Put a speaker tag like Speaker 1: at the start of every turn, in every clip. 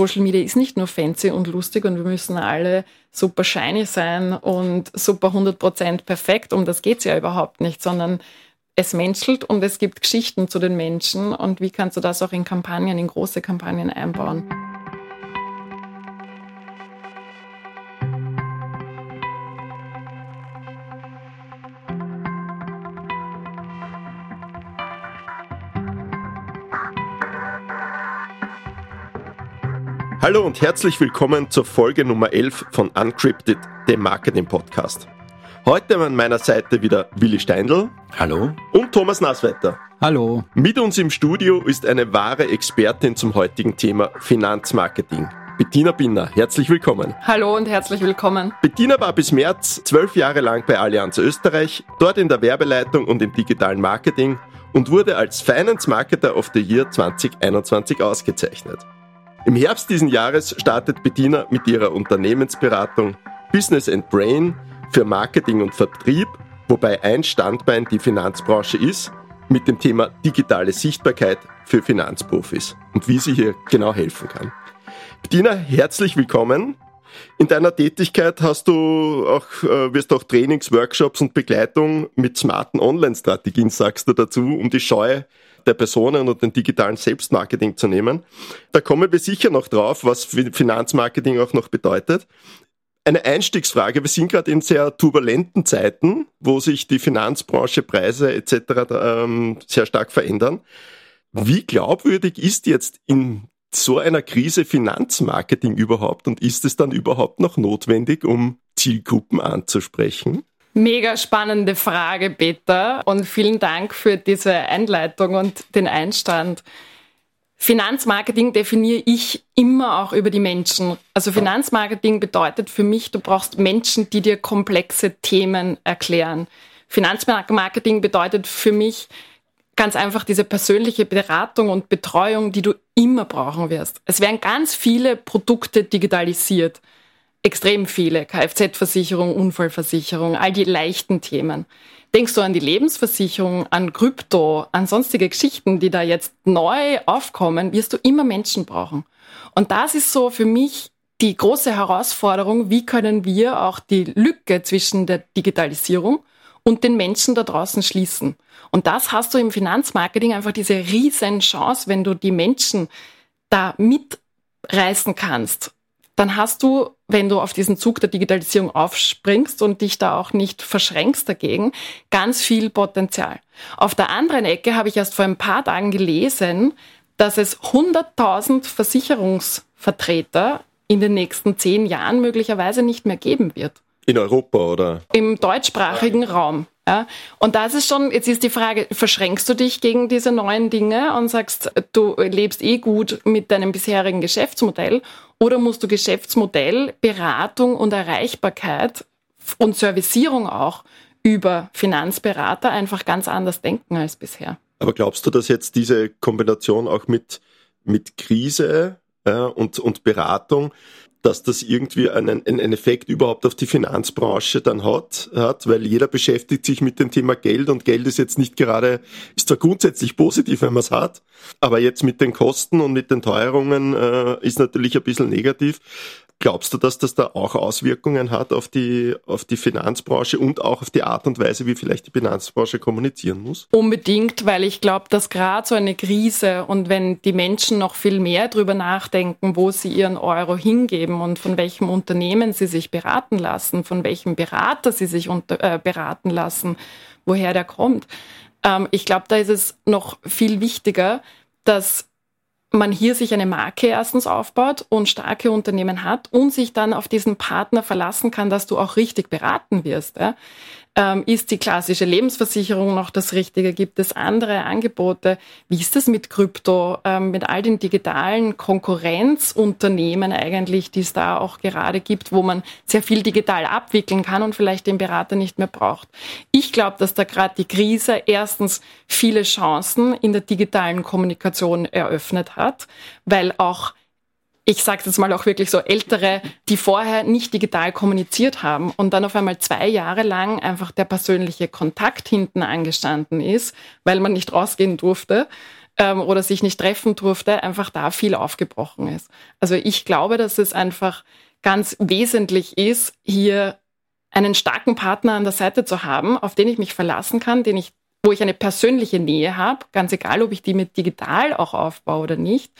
Speaker 1: Social Media ist nicht nur fancy und lustig und wir müssen alle super shiny sein und super 100% perfekt. Um das geht's ja überhaupt nicht, sondern es menschelt und es gibt Geschichten zu den Menschen. Und wie kannst du das auch in Kampagnen, in große Kampagnen einbauen?
Speaker 2: Hallo und herzlich willkommen zur Folge Nummer 11 von Uncrypted, dem Marketing-Podcast. Heute an meiner Seite wieder Willi Steindl.
Speaker 3: Hallo.
Speaker 2: Und Thomas Nasswetter.
Speaker 3: Hallo.
Speaker 2: Mit uns im Studio ist eine wahre Expertin zum heutigen Thema Finanzmarketing. Bettina Binner, herzlich willkommen.
Speaker 1: Hallo und herzlich willkommen.
Speaker 2: Bettina war bis März zwölf Jahre lang bei Allianz Österreich, dort in der Werbeleitung und im digitalen Marketing und wurde als Finance Marketer of the Year 2021 ausgezeichnet. Im Herbst diesen Jahres startet Bettina mit ihrer Unternehmensberatung Business and Brain für Marketing und Vertrieb, wobei ein Standbein die Finanzbranche ist, mit dem Thema digitale Sichtbarkeit für Finanzprofis und wie sie hier genau helfen kann. Bettina, herzlich willkommen. In deiner Tätigkeit hast du auch, äh, wirst auch Trainings, Workshops und Begleitung mit smarten Online-Strategien, sagst du dazu, um die Scheu der Personen und den digitalen Selbstmarketing zu nehmen. Da kommen wir sicher noch drauf, was Finanzmarketing auch noch bedeutet. Eine Einstiegsfrage. Wir sind gerade in sehr turbulenten Zeiten, wo sich die Finanzbranche, Preise etc. Ähm, sehr stark verändern. Wie glaubwürdig ist jetzt in so einer Krise Finanzmarketing überhaupt und ist es dann überhaupt noch notwendig, um Zielgruppen anzusprechen?
Speaker 1: Mega spannende Frage, Peter. Und vielen Dank für diese Einleitung und den Einstand. Finanzmarketing definiere ich immer auch über die Menschen. Also Finanzmarketing bedeutet für mich, du brauchst Menschen, die dir komplexe Themen erklären. Finanzmarketing bedeutet für mich ganz einfach diese persönliche Beratung und Betreuung, die du immer brauchen wirst. Es werden ganz viele Produkte digitalisiert extrem viele. Kfz-Versicherung, Unfallversicherung, all die leichten Themen. Denkst du an die Lebensversicherung, an Krypto, an sonstige Geschichten, die da jetzt neu aufkommen, wirst du immer Menschen brauchen. Und das ist so für mich die große Herausforderung, wie können wir auch die Lücke zwischen der Digitalisierung und den Menschen da draußen schließen. Und das hast du im Finanzmarketing einfach diese riesen Chance, wenn du die Menschen da mitreißen kannst dann hast du, wenn du auf diesen Zug der Digitalisierung aufspringst und dich da auch nicht verschränkst dagegen, ganz viel Potenzial. Auf der anderen Ecke habe ich erst vor ein paar Tagen gelesen, dass es 100.000 Versicherungsvertreter in den nächsten zehn Jahren möglicherweise nicht mehr geben wird.
Speaker 2: In Europa oder?
Speaker 1: Im deutschsprachigen Raum. Ja, und das ist schon, jetzt ist die Frage, verschränkst du dich gegen diese neuen Dinge und sagst, du lebst eh gut mit deinem bisherigen Geschäftsmodell oder musst du Geschäftsmodell, Beratung und Erreichbarkeit und Servicierung auch über Finanzberater einfach ganz anders denken als bisher?
Speaker 2: Aber glaubst du, dass jetzt diese Kombination auch mit, mit Krise äh, und, und Beratung dass das irgendwie einen, einen Effekt überhaupt auf die Finanzbranche dann hat, hat, weil jeder beschäftigt sich mit dem Thema Geld und Geld ist jetzt nicht gerade, ist zwar grundsätzlich positiv, wenn man es hat, aber jetzt mit den Kosten und mit den Teuerungen äh, ist natürlich ein bisschen negativ. Glaubst du, dass das da auch Auswirkungen hat auf die, auf die Finanzbranche und auch auf die Art und Weise, wie vielleicht die Finanzbranche kommunizieren muss?
Speaker 1: Unbedingt, weil ich glaube, dass gerade so eine Krise und wenn die Menschen noch viel mehr drüber nachdenken, wo sie ihren Euro hingeben und von welchem Unternehmen sie sich beraten lassen, von welchem Berater sie sich unter, äh, beraten lassen, woher der kommt. Ähm, ich glaube, da ist es noch viel wichtiger, dass man hier sich eine Marke erstens aufbaut und starke Unternehmen hat und sich dann auf diesen Partner verlassen kann, dass du auch richtig beraten wirst. Ja? Ähm, ist die klassische Lebensversicherung noch das Richtige? Gibt es andere Angebote? Wie ist es mit Krypto, ähm, mit all den digitalen Konkurrenzunternehmen eigentlich, die es da auch gerade gibt, wo man sehr viel digital abwickeln kann und vielleicht den Berater nicht mehr braucht? Ich glaube, dass da gerade die Krise erstens viele Chancen in der digitalen Kommunikation eröffnet hat, weil auch ich sage jetzt mal auch wirklich so ältere, die vorher nicht digital kommuniziert haben und dann auf einmal zwei Jahre lang einfach der persönliche Kontakt hinten angestanden ist, weil man nicht rausgehen durfte, ähm, oder sich nicht treffen durfte, einfach da viel aufgebrochen ist. Also ich glaube, dass es einfach ganz wesentlich ist, hier einen starken Partner an der Seite zu haben, auf den ich mich verlassen kann, den ich, wo ich eine persönliche Nähe habe, ganz egal, ob ich die mit digital auch aufbaue oder nicht,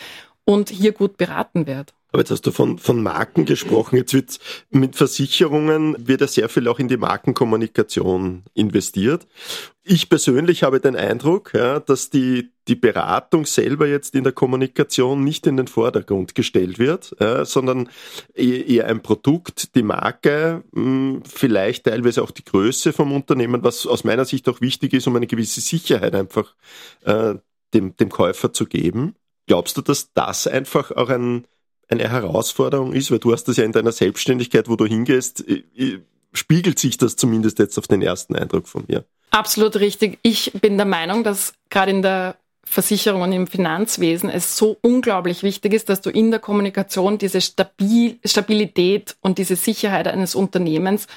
Speaker 1: und hier gut beraten werde.
Speaker 2: Aber jetzt hast du von, von Marken gesprochen. Jetzt wird mit Versicherungen wird ja sehr viel auch in die Markenkommunikation investiert. Ich persönlich habe den Eindruck, ja, dass die, die Beratung selber jetzt in der Kommunikation nicht in den Vordergrund gestellt wird, ja, sondern eher ein Produkt, die Marke, hm, vielleicht teilweise auch die Größe vom Unternehmen, was aus meiner Sicht auch wichtig ist, um eine gewisse Sicherheit einfach äh, dem, dem Käufer zu geben. Glaubst du, dass das einfach auch ein eine Herausforderung ist, weil du hast das ja in deiner Selbstständigkeit, wo du hingehst, spiegelt sich das zumindest jetzt auf den ersten Eindruck von mir.
Speaker 1: Absolut richtig. Ich bin der Meinung, dass gerade in der Versicherung und im Finanzwesen es so unglaublich wichtig ist, dass du in der Kommunikation diese Stabil Stabilität und diese Sicherheit eines Unternehmens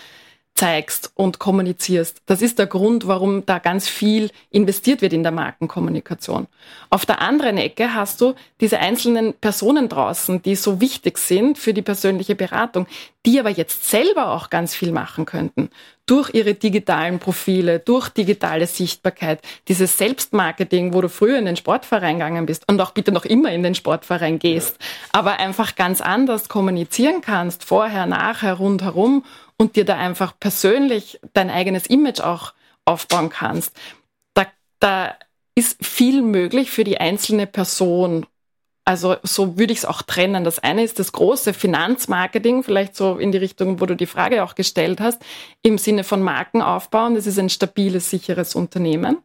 Speaker 1: zeigst und kommunizierst. Das ist der Grund, warum da ganz viel investiert wird in der Markenkommunikation. Auf der anderen Ecke hast du diese einzelnen Personen draußen, die so wichtig sind für die persönliche Beratung, die aber jetzt selber auch ganz viel machen könnten. Durch ihre digitalen Profile, durch digitale Sichtbarkeit, dieses Selbstmarketing, wo du früher in den Sportverein gegangen bist und auch bitte noch immer in den Sportverein gehst, aber einfach ganz anders kommunizieren kannst, vorher, nachher, rundherum und dir da einfach persönlich dein eigenes Image auch aufbauen kannst. Da, da ist viel möglich für die einzelne Person. Also so würde ich es auch trennen. Das eine ist das große Finanzmarketing, vielleicht so in die Richtung, wo du die Frage auch gestellt hast, im Sinne von Marken aufbauen. Das ist ein stabiles, sicheres Unternehmen.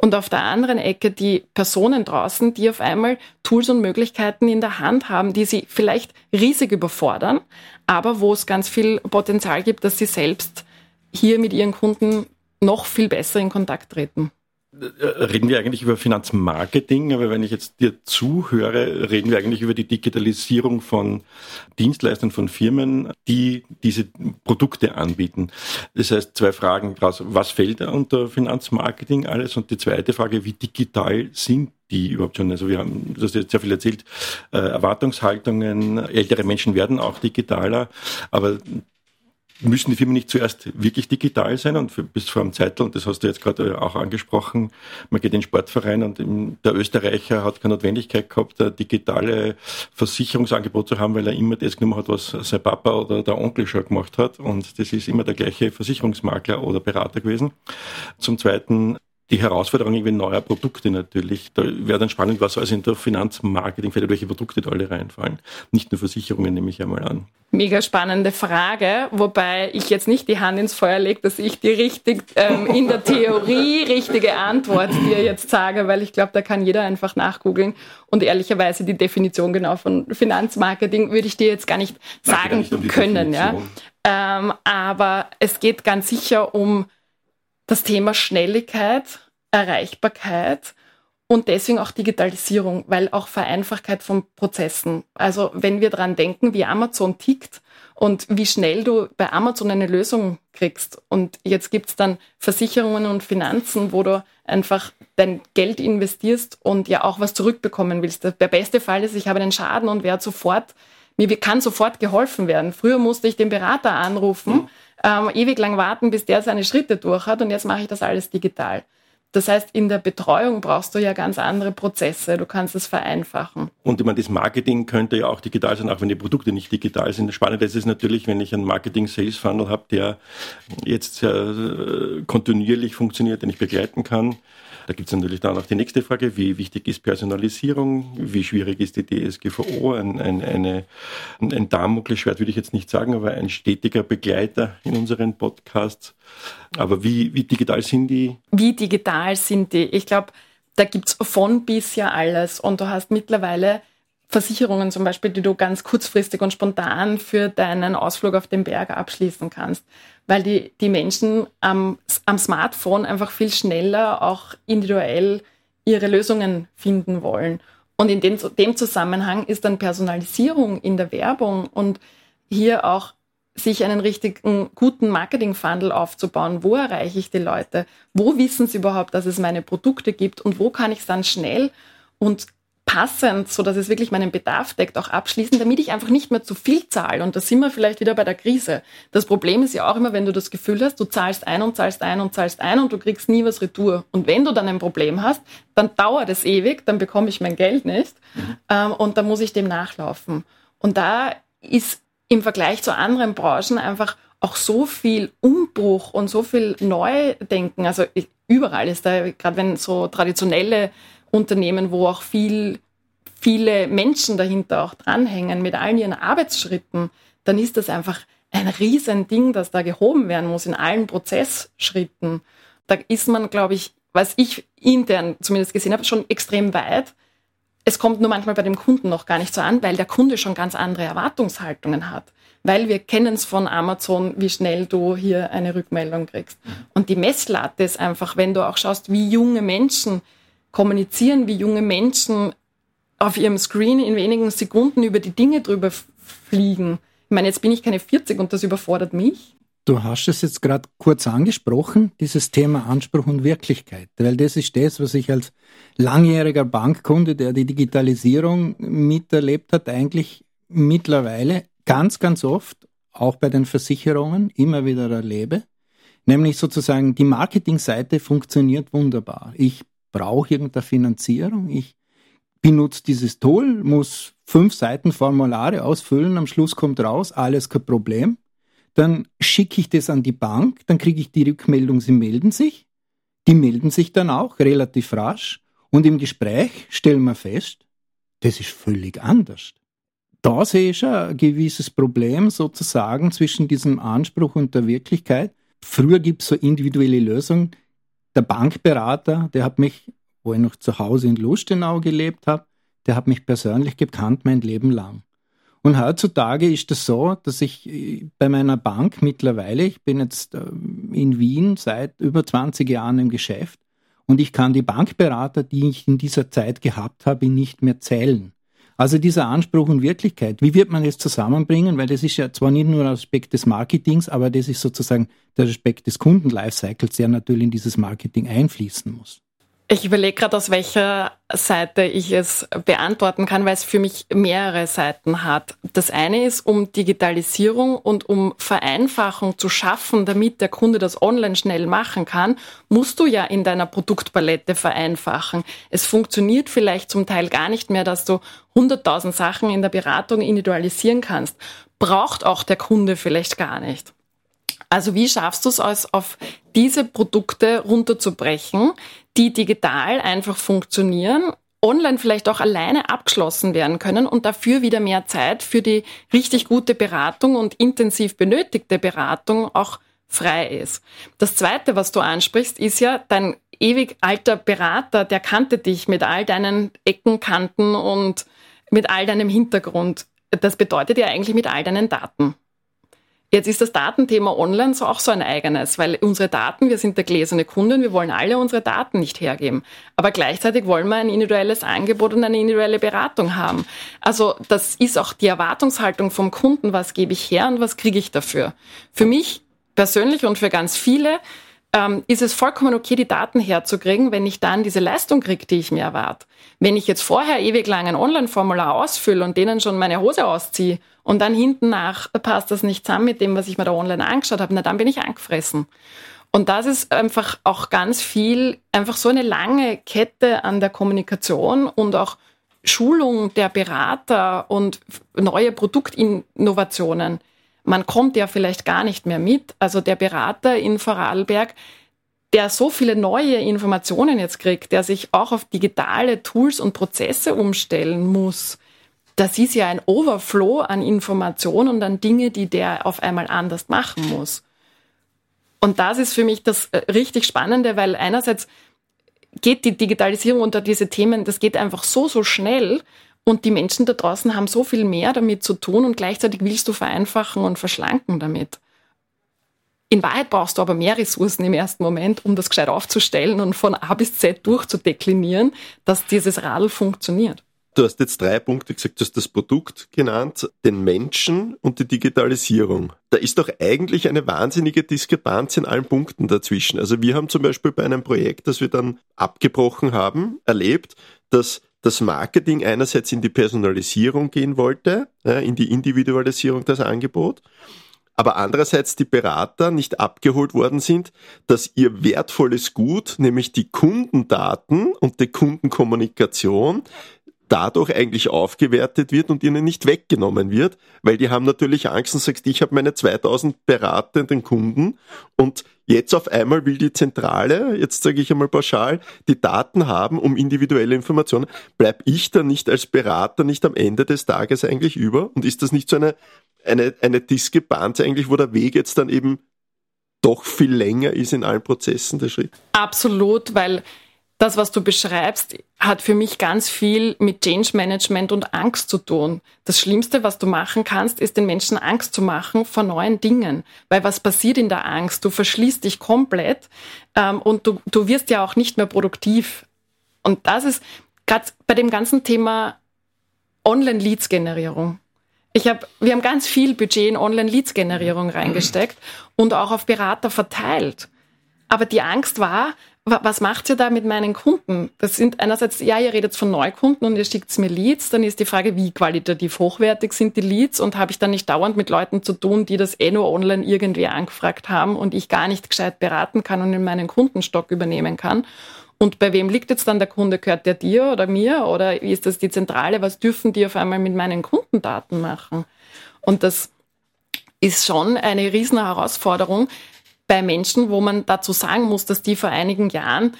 Speaker 1: Und auf der anderen Ecke die Personen draußen, die auf einmal Tools und Möglichkeiten in der Hand haben, die sie vielleicht riesig überfordern, aber wo es ganz viel Potenzial gibt, dass sie selbst hier mit ihren Kunden noch viel besser in Kontakt treten.
Speaker 3: Reden wir eigentlich über Finanzmarketing, aber wenn ich jetzt dir zuhöre, reden wir eigentlich über die Digitalisierung von Dienstleistern, von Firmen, die diese Produkte anbieten. Das heißt, zwei Fragen daraus. Was fällt unter Finanzmarketing alles? Und die zweite Frage, wie digital sind die überhaupt schon? Also wir haben, du hast jetzt sehr viel erzählt, äh, Erwartungshaltungen, ältere Menschen werden auch digitaler, aber müssen die Firmen nicht zuerst wirklich digital sein und für, bis vor einem Zeitl, und das hast du jetzt gerade auch angesprochen, man geht in den Sportverein und der Österreicher hat keine Notwendigkeit gehabt, ein digitale Versicherungsangebot zu haben, weil er immer das genommen hat, was sein Papa oder der Onkel schon gemacht hat und das ist immer der gleiche Versicherungsmakler oder Berater gewesen. Zum Zweiten die Herausforderung irgendwie neuer Produkte natürlich. Da wäre dann spannend, was also in der Finanzmarketing, vielleicht welche Produkte da alle reinfallen. Nicht nur Versicherungen, nehme ich einmal an.
Speaker 1: Mega spannende Frage, wobei ich jetzt nicht die Hand ins Feuer lege, dass ich die richtig ähm, in der Theorie richtige Antwort dir jetzt sage, weil ich glaube, da kann jeder einfach nachgoogeln. Und ehrlicherweise die Definition genau von Finanzmarketing würde ich dir jetzt gar nicht sagen nicht um können. Ja? Ähm, aber es geht ganz sicher um das Thema Schnelligkeit, Erreichbarkeit und deswegen auch Digitalisierung, weil auch Vereinfachkeit von Prozessen. Also wenn wir dran denken, wie Amazon tickt und wie schnell du bei Amazon eine Lösung kriegst. Und jetzt gibt's dann Versicherungen und Finanzen, wo du einfach dein Geld investierst und ja auch was zurückbekommen willst. Der beste Fall ist, ich habe einen Schaden und werde sofort, mir kann sofort geholfen werden. Früher musste ich den Berater anrufen. Ähm, ewig lang warten, bis der seine Schritte durch hat und jetzt mache ich das alles digital. Das heißt, in der Betreuung brauchst du ja ganz andere Prozesse. Du kannst es vereinfachen.
Speaker 3: Und ich meine, das Marketing könnte ja auch digital sein, auch wenn die Produkte nicht digital sind. Das Spannende ist es natürlich, wenn ich einen Marketing-Sales-Funnel habe, der jetzt äh, kontinuierlich funktioniert, den ich begleiten kann, da gibt es natürlich dann auch die nächste Frage, wie wichtig ist Personalisierung, wie schwierig ist die DSGVO, ein, ein, eine, ein Damoklesschwert würde ich jetzt nicht sagen, aber ein stetiger Begleiter in unseren Podcasts. Aber wie, wie digital sind die?
Speaker 1: Wie digital sind die? Ich glaube, da gibt es von bis ja alles und du hast mittlerweile Versicherungen zum Beispiel, die du ganz kurzfristig und spontan für deinen Ausflug auf den Berg abschließen kannst, weil die, die Menschen am, am Smartphone einfach viel schneller auch individuell ihre Lösungen finden wollen. Und in dem, dem Zusammenhang ist dann Personalisierung in der Werbung und hier auch sich einen richtigen guten Marketing-Funnel aufzubauen. Wo erreiche ich die Leute? Wo wissen sie überhaupt, dass es meine Produkte gibt? Und wo kann ich es dann schnell und passend, so dass es wirklich meinen Bedarf deckt, auch abschließen, damit ich einfach nicht mehr zu viel zahle. Und da sind wir vielleicht wieder bei der Krise. Das Problem ist ja auch immer, wenn du das Gefühl hast, du zahlst ein und zahlst ein und zahlst ein und du kriegst nie was retour. Und wenn du dann ein Problem hast, dann dauert es ewig, dann bekomme ich mein Geld nicht mhm. ähm, und dann muss ich dem nachlaufen. Und da ist im Vergleich zu anderen Branchen einfach auch so viel Umbruch und so viel Neudenken. Also überall ist da, gerade wenn so traditionelle Unternehmen, wo auch viel, viele Menschen dahinter auch dranhängen mit allen ihren Arbeitsschritten, dann ist das einfach ein Riesending, das da gehoben werden muss in allen Prozessschritten. Da ist man, glaube ich, was ich intern zumindest gesehen habe, schon extrem weit. Es kommt nur manchmal bei dem Kunden noch gar nicht so an, weil der Kunde schon ganz andere Erwartungshaltungen hat. Weil wir kennen es von Amazon, wie schnell du hier eine Rückmeldung kriegst. Und die Messlatte ist einfach, wenn du auch schaust, wie junge Menschen kommunizieren, wie junge Menschen auf ihrem Screen in wenigen Sekunden über die Dinge drüber fliegen. Ich meine, jetzt bin ich keine 40 und das überfordert mich.
Speaker 4: Du hast es jetzt gerade kurz angesprochen, dieses Thema Anspruch und Wirklichkeit, weil das ist das, was ich als langjähriger Bankkunde, der die Digitalisierung miterlebt hat, eigentlich mittlerweile ganz, ganz oft, auch bei den Versicherungen, immer wieder erlebe. Nämlich sozusagen die Marketingseite funktioniert wunderbar. Ich brauche irgendeine Finanzierung, ich benutze dieses Tool, muss fünf Seiten Formulare ausfüllen, am Schluss kommt raus, alles kein Problem. Dann schicke ich das an die Bank, dann kriege ich die Rückmeldung, sie melden sich. Die melden sich dann auch relativ rasch und im Gespräch stellen wir fest, das ist völlig anders. Da sehe ich ein gewisses Problem sozusagen zwischen diesem Anspruch und der Wirklichkeit. Früher gibt es so individuelle Lösungen, der Bankberater, der hat mich, wo ich noch zu Hause in Lustenau gelebt habe, der hat mich persönlich gekannt mein Leben lang. Und heutzutage ist es das so, dass ich äh, bei meiner Bank mittlerweile, ich bin jetzt äh, in Wien seit über 20 Jahren im Geschäft und ich kann die Bankberater, die ich in dieser Zeit gehabt habe, nicht mehr zählen. Also dieser Anspruch und Wirklichkeit, wie wird man das zusammenbringen? Weil das ist ja zwar nicht nur ein Aspekt des Marketings, aber das ist sozusagen der Aspekt des Kunden-Lifecycles, der natürlich in dieses Marketing einfließen muss.
Speaker 1: Ich überlege gerade, aus welcher Seite ich es beantworten kann, weil es für mich mehrere Seiten hat. Das eine ist, um Digitalisierung und um Vereinfachung zu schaffen, damit der Kunde das online schnell machen kann, musst du ja in deiner Produktpalette vereinfachen. Es funktioniert vielleicht zum Teil gar nicht mehr, dass du 100.000 Sachen in der Beratung individualisieren kannst. Braucht auch der Kunde vielleicht gar nicht. Also wie schaffst du es, auf diese Produkte runterzubrechen, die digital einfach funktionieren, online vielleicht auch alleine abgeschlossen werden können und dafür wieder mehr Zeit für die richtig gute Beratung und intensiv benötigte Beratung auch frei ist. Das Zweite, was du ansprichst, ist ja dein ewig alter Berater, der kannte dich mit all deinen Ecken, Kanten und mit all deinem Hintergrund. Das bedeutet ja eigentlich mit all deinen Daten. Jetzt ist das Datenthema online so auch so ein eigenes, weil unsere Daten, wir sind der gläserne Kunde und wir wollen alle unsere Daten nicht hergeben. Aber gleichzeitig wollen wir ein individuelles Angebot und eine individuelle Beratung haben. Also das ist auch die Erwartungshaltung vom Kunden, was gebe ich her und was kriege ich dafür. Für mich persönlich und für ganz viele ähm, ist es vollkommen okay, die Daten herzukriegen, wenn ich dann diese Leistung kriege, die ich mir erwarte. Wenn ich jetzt vorher ewig lang ein Online-Formular ausfülle und denen schon meine Hose ausziehe und dann hinten nach passt das nicht zusammen mit dem, was ich mir da online angeschaut habe, na dann bin ich angefressen. Und das ist einfach auch ganz viel, einfach so eine lange Kette an der Kommunikation und auch Schulung der Berater und neue Produktinnovationen man kommt ja vielleicht gar nicht mehr mit. Also der Berater in Vorarlberg, der so viele neue Informationen jetzt kriegt, der sich auch auf digitale Tools und Prozesse umstellen muss, das ist ja ein Overflow an Informationen und an Dinge, die der auf einmal anders machen muss. Und das ist für mich das äh, richtig Spannende, weil einerseits geht die Digitalisierung unter diese Themen, das geht einfach so, so schnell. Und die Menschen da draußen haben so viel mehr damit zu tun und gleichzeitig willst du vereinfachen und verschlanken damit. In Wahrheit brauchst du aber mehr Ressourcen im ersten Moment, um das gescheit aufzustellen und von A bis Z durchzudeklinieren, dass dieses Radl funktioniert.
Speaker 2: Du hast jetzt drei Punkte gesagt, du hast das Produkt genannt, den Menschen und die Digitalisierung. Da ist doch eigentlich eine wahnsinnige Diskrepanz in allen Punkten dazwischen. Also wir haben zum Beispiel bei einem Projekt, das wir dann abgebrochen haben, erlebt, dass das Marketing einerseits in die Personalisierung gehen wollte, in die Individualisierung des Angebots, aber andererseits die Berater nicht abgeholt worden sind, dass ihr wertvolles Gut, nämlich die Kundendaten und die Kundenkommunikation, dadurch eigentlich aufgewertet wird und ihnen nicht weggenommen wird, weil die haben natürlich Angst und sagst, ich habe meine 2000 beratenden Kunden und jetzt auf einmal will die Zentrale, jetzt sage ich einmal pauschal, die Daten haben um individuelle Informationen. Bleib ich dann nicht als Berater nicht am Ende des Tages eigentlich über? Und ist das nicht so eine, eine, eine Diskrepanz eigentlich, wo der Weg jetzt dann eben doch viel länger ist in allen Prozessen der Schritt?
Speaker 1: Absolut, weil das, was du beschreibst, hat für mich ganz viel mit Change Management und Angst zu tun. Das Schlimmste, was du machen kannst, ist den Menschen Angst zu machen vor neuen Dingen. Weil was passiert in der Angst? Du verschließt dich komplett ähm, und du, du wirst ja auch nicht mehr produktiv. Und das ist gerade bei dem ganzen Thema Online-Leads-Generierung. Ich hab, wir haben ganz viel Budget in Online-Leads-Generierung reingesteckt und auch auf Berater verteilt. Aber die Angst war, was macht ihr da mit meinen Kunden? Das sind einerseits, ja, ihr redet von Neukunden und ihr schickt mir Leads, dann ist die Frage, wie qualitativ hochwertig sind die Leads und habe ich dann nicht dauernd mit Leuten zu tun, die das eh nur online irgendwie angefragt haben und ich gar nicht gescheit beraten kann und in meinen Kundenstock übernehmen kann. Und bei wem liegt jetzt dann der Kunde? Gehört der dir oder mir? Oder ist das die Zentrale? Was dürfen die auf einmal mit meinen Kundendaten machen? Und das ist schon eine riesen Herausforderung, bei Menschen, wo man dazu sagen muss, dass die vor einigen Jahren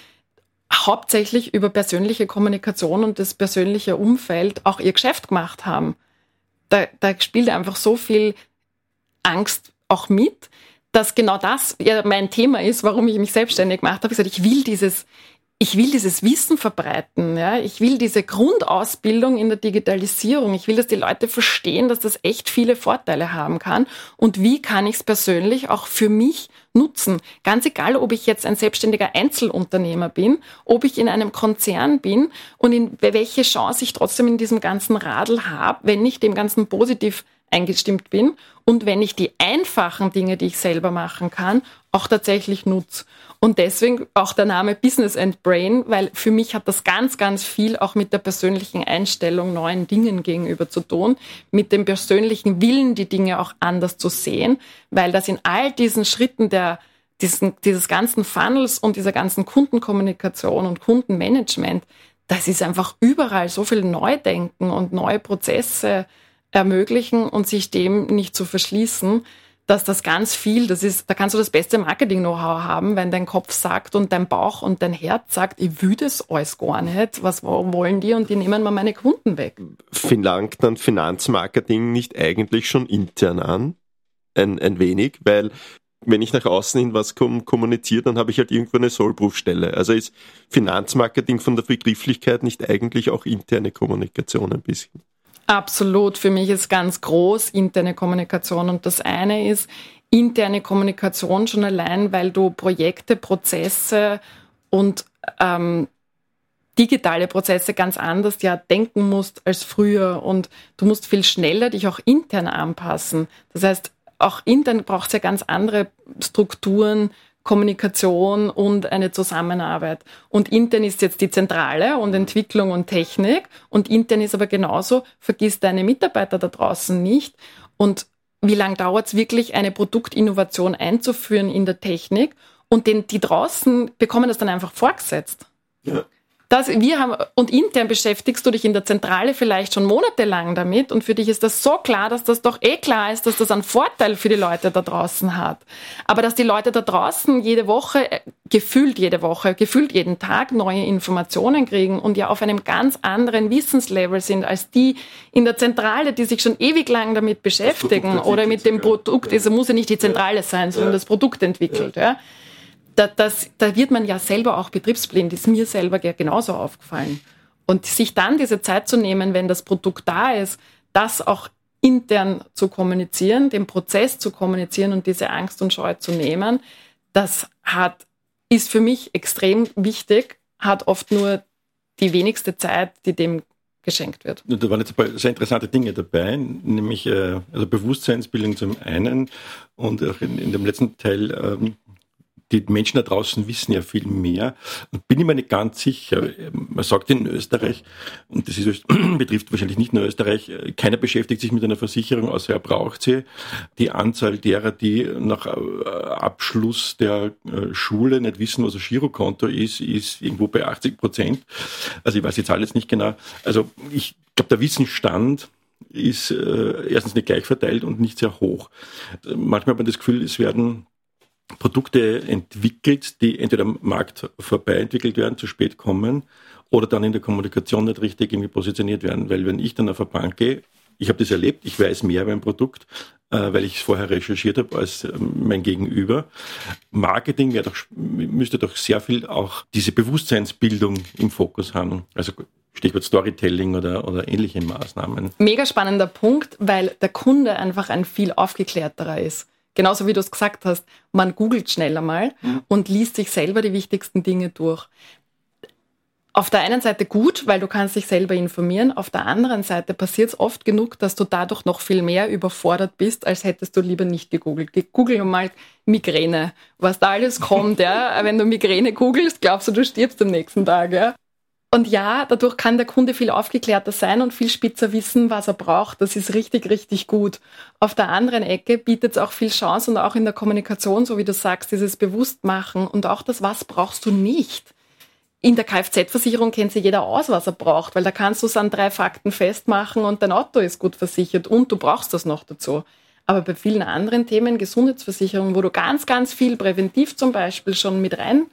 Speaker 1: hauptsächlich über persönliche Kommunikation und das persönliche Umfeld auch ihr Geschäft gemacht haben. Da, da spielt einfach so viel Angst auch mit, dass genau das ja mein Thema ist, warum ich mich selbstständig gemacht habe. Ich gesagt, ich will dieses, ich will dieses Wissen verbreiten. Ja? Ich will diese Grundausbildung in der Digitalisierung. Ich will, dass die Leute verstehen, dass das echt viele Vorteile haben kann. Und wie kann ich es persönlich auch für mich nutzen? Ganz egal, ob ich jetzt ein selbstständiger Einzelunternehmer bin, ob ich in einem Konzern bin und in welche Chance ich trotzdem in diesem ganzen Radl habe, wenn ich dem Ganzen positiv eingestimmt bin und wenn ich die einfachen Dinge, die ich selber machen kann, auch tatsächlich nutze. Und deswegen auch der Name Business and Brain, weil für mich hat das ganz, ganz viel auch mit der persönlichen Einstellung neuen Dingen gegenüber zu tun, mit dem persönlichen Willen, die Dinge auch anders zu sehen, weil das in all diesen Schritten der diesen, dieses ganzen Funnels und dieser ganzen Kundenkommunikation und Kundenmanagement, das ist einfach überall so viel Neudenken und neue Prozesse ermöglichen und sich dem nicht zu verschließen, dass das ganz viel, das ist, da kannst du das beste Marketing-Know-how haben, wenn dein Kopf sagt und dein Bauch und dein Herz sagt, ich will das alles gar nicht, was wollen die und die nehmen mir meine Kunden weg.
Speaker 2: Verlangt dann Finanzmarketing nicht eigentlich schon intern an? Ein, ein wenig, weil wenn ich nach außen hin was kommuniziere, dann habe ich halt irgendwo eine Sollprüfstelle. Also ist Finanzmarketing von der Begrifflichkeit nicht eigentlich auch interne Kommunikation ein bisschen?
Speaker 1: Absolut. Für mich ist ganz groß interne Kommunikation. Und das eine ist interne Kommunikation schon allein, weil du Projekte, Prozesse und ähm, digitale Prozesse ganz anders ja denken musst als früher und du musst viel schneller dich auch intern anpassen. Das heißt, auch intern braucht es ja ganz andere Strukturen, Kommunikation und eine Zusammenarbeit. Und intern ist jetzt die Zentrale und Entwicklung und Technik. Und intern ist aber genauso, vergiss deine Mitarbeiter da draußen nicht. Und wie lange dauert es wirklich, eine Produktinnovation einzuführen in der Technik? Und den, die draußen bekommen das dann einfach vorgesetzt. Ja. Das, wir haben, und intern beschäftigst du dich in der Zentrale vielleicht schon monatelang damit und für dich ist das so klar, dass das doch eh klar ist, dass das einen Vorteil für die Leute da draußen hat. Aber dass die Leute da draußen jede Woche, äh, gefühlt jede Woche, gefühlt jeden Tag neue Informationen kriegen und ja auf einem ganz anderen Wissenslevel sind als die in der Zentrale, die sich schon ewig lang damit beschäftigen oder mit dem Produkt, es muss ja nicht die Zentrale sein, sondern das Produkt entwickelt, ja da, das, da wird man ja selber auch betriebsblind, ist mir selber genauso aufgefallen. Und sich dann diese Zeit zu nehmen, wenn das Produkt da ist, das auch intern zu kommunizieren, den Prozess zu kommunizieren und diese Angst und Scheu zu nehmen, das hat, ist für mich extrem wichtig, hat oft nur die wenigste Zeit, die dem geschenkt wird.
Speaker 3: Da waren jetzt ein paar sehr interessante Dinge dabei, nämlich äh, also Bewusstseinsbildung zum einen und auch in, in dem letzten Teil ähm, die Menschen da draußen wissen ja viel mehr und bin immer nicht ganz sicher. Man sagt in Österreich, und das ist, betrifft wahrscheinlich nicht nur Österreich, keiner beschäftigt sich mit einer Versicherung, außer er braucht sie. Die Anzahl derer, die nach äh, Abschluss der äh, Schule nicht wissen, was ein Girokonto ist, ist irgendwo bei 80 Prozent. Also ich weiß jetzt alles nicht genau. Also ich glaube, der Wissensstand ist äh, erstens nicht gleich verteilt und nicht sehr hoch. Manchmal hat man das Gefühl, es werden Produkte entwickelt, die entweder am Markt vorbei entwickelt werden, zu spät kommen oder dann in der Kommunikation nicht richtig irgendwie positioniert werden. Weil wenn ich dann auf eine Bank gehe, ich habe das erlebt, ich weiß mehr über ein Produkt, äh, weil ich es vorher recherchiert habe als äh, mein Gegenüber. Marketing doch, müsste doch sehr viel auch diese Bewusstseinsbildung im Fokus haben. Also Stichwort Storytelling oder, oder ähnliche Maßnahmen.
Speaker 1: Mega spannender Punkt, weil der Kunde einfach ein viel aufgeklärterer ist. Genauso wie du es gesagt hast, man googelt schneller mal mhm. und liest sich selber die wichtigsten Dinge durch. Auf der einen Seite gut, weil du kannst dich selber informieren. Auf der anderen Seite passiert es oft genug, dass du dadurch noch viel mehr überfordert bist, als hättest du lieber nicht gegoogelt. Google mal Migräne, was da alles kommt. ja. Wenn du Migräne googelst, glaubst du, du stirbst am nächsten Tag. Ja. Und ja, dadurch kann der Kunde viel aufgeklärter sein und viel spitzer wissen, was er braucht. Das ist richtig, richtig gut. Auf der anderen Ecke bietet es auch viel Chance und auch in der Kommunikation, so wie du sagst, dieses Bewusstmachen und auch das, was brauchst du nicht. In der Kfz-Versicherung kennt sich jeder aus, was er braucht, weil da kannst du es an drei Fakten festmachen und dein Auto ist gut versichert und du brauchst das noch dazu. Aber bei vielen anderen Themen, Gesundheitsversicherung, wo du ganz, ganz viel präventiv zum Beispiel schon mit rein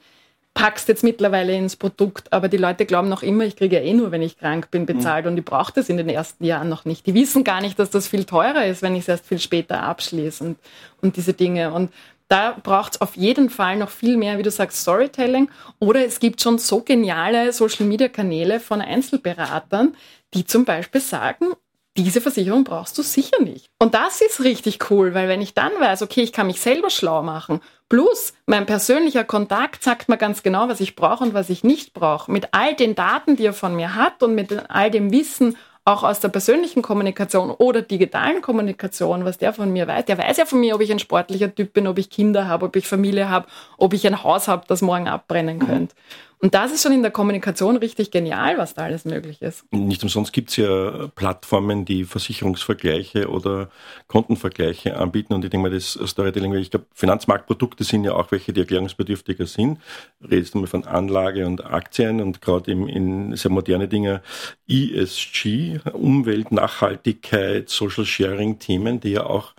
Speaker 1: packst jetzt mittlerweile ins Produkt, aber die Leute glauben noch immer, ich kriege ja eh nur, wenn ich krank bin, bezahlt mhm. und ich brauche das in den ersten Jahren noch nicht. Die wissen gar nicht, dass das viel teurer ist, wenn ich es erst viel später abschließe und, und diese Dinge. Und da braucht es auf jeden Fall noch viel mehr, wie du sagst, Storytelling. Oder es gibt schon so geniale Social-Media-Kanäle von Einzelberatern, die zum Beispiel sagen, diese Versicherung brauchst du sicher nicht. Und das ist richtig cool, weil wenn ich dann weiß, okay, ich kann mich selber schlau machen, plus mein persönlicher Kontakt sagt mir ganz genau, was ich brauche und was ich nicht brauche, mit all den Daten, die er von mir hat und mit all dem Wissen, auch aus der persönlichen Kommunikation oder digitalen Kommunikation, was der von mir weiß. Der weiß ja von mir, ob ich ein sportlicher Typ bin, ob ich Kinder habe, ob ich Familie habe, ob ich ein Haus habe, das morgen abbrennen könnte. Und das ist schon in der Kommunikation richtig genial, was da alles möglich ist.
Speaker 3: Nicht umsonst gibt es ja Plattformen, die Versicherungsvergleiche oder Kontenvergleiche anbieten. Und ich denke mal, das Storytelling, ich glaube, Finanzmarktprodukte sind ja auch welche, die erklärungsbedürftiger sind. Redest du mal von Anlage und Aktien und gerade in sehr moderne Dinge ESG, Umwelt, Nachhaltigkeit, Social Sharing Themen, die ja auch,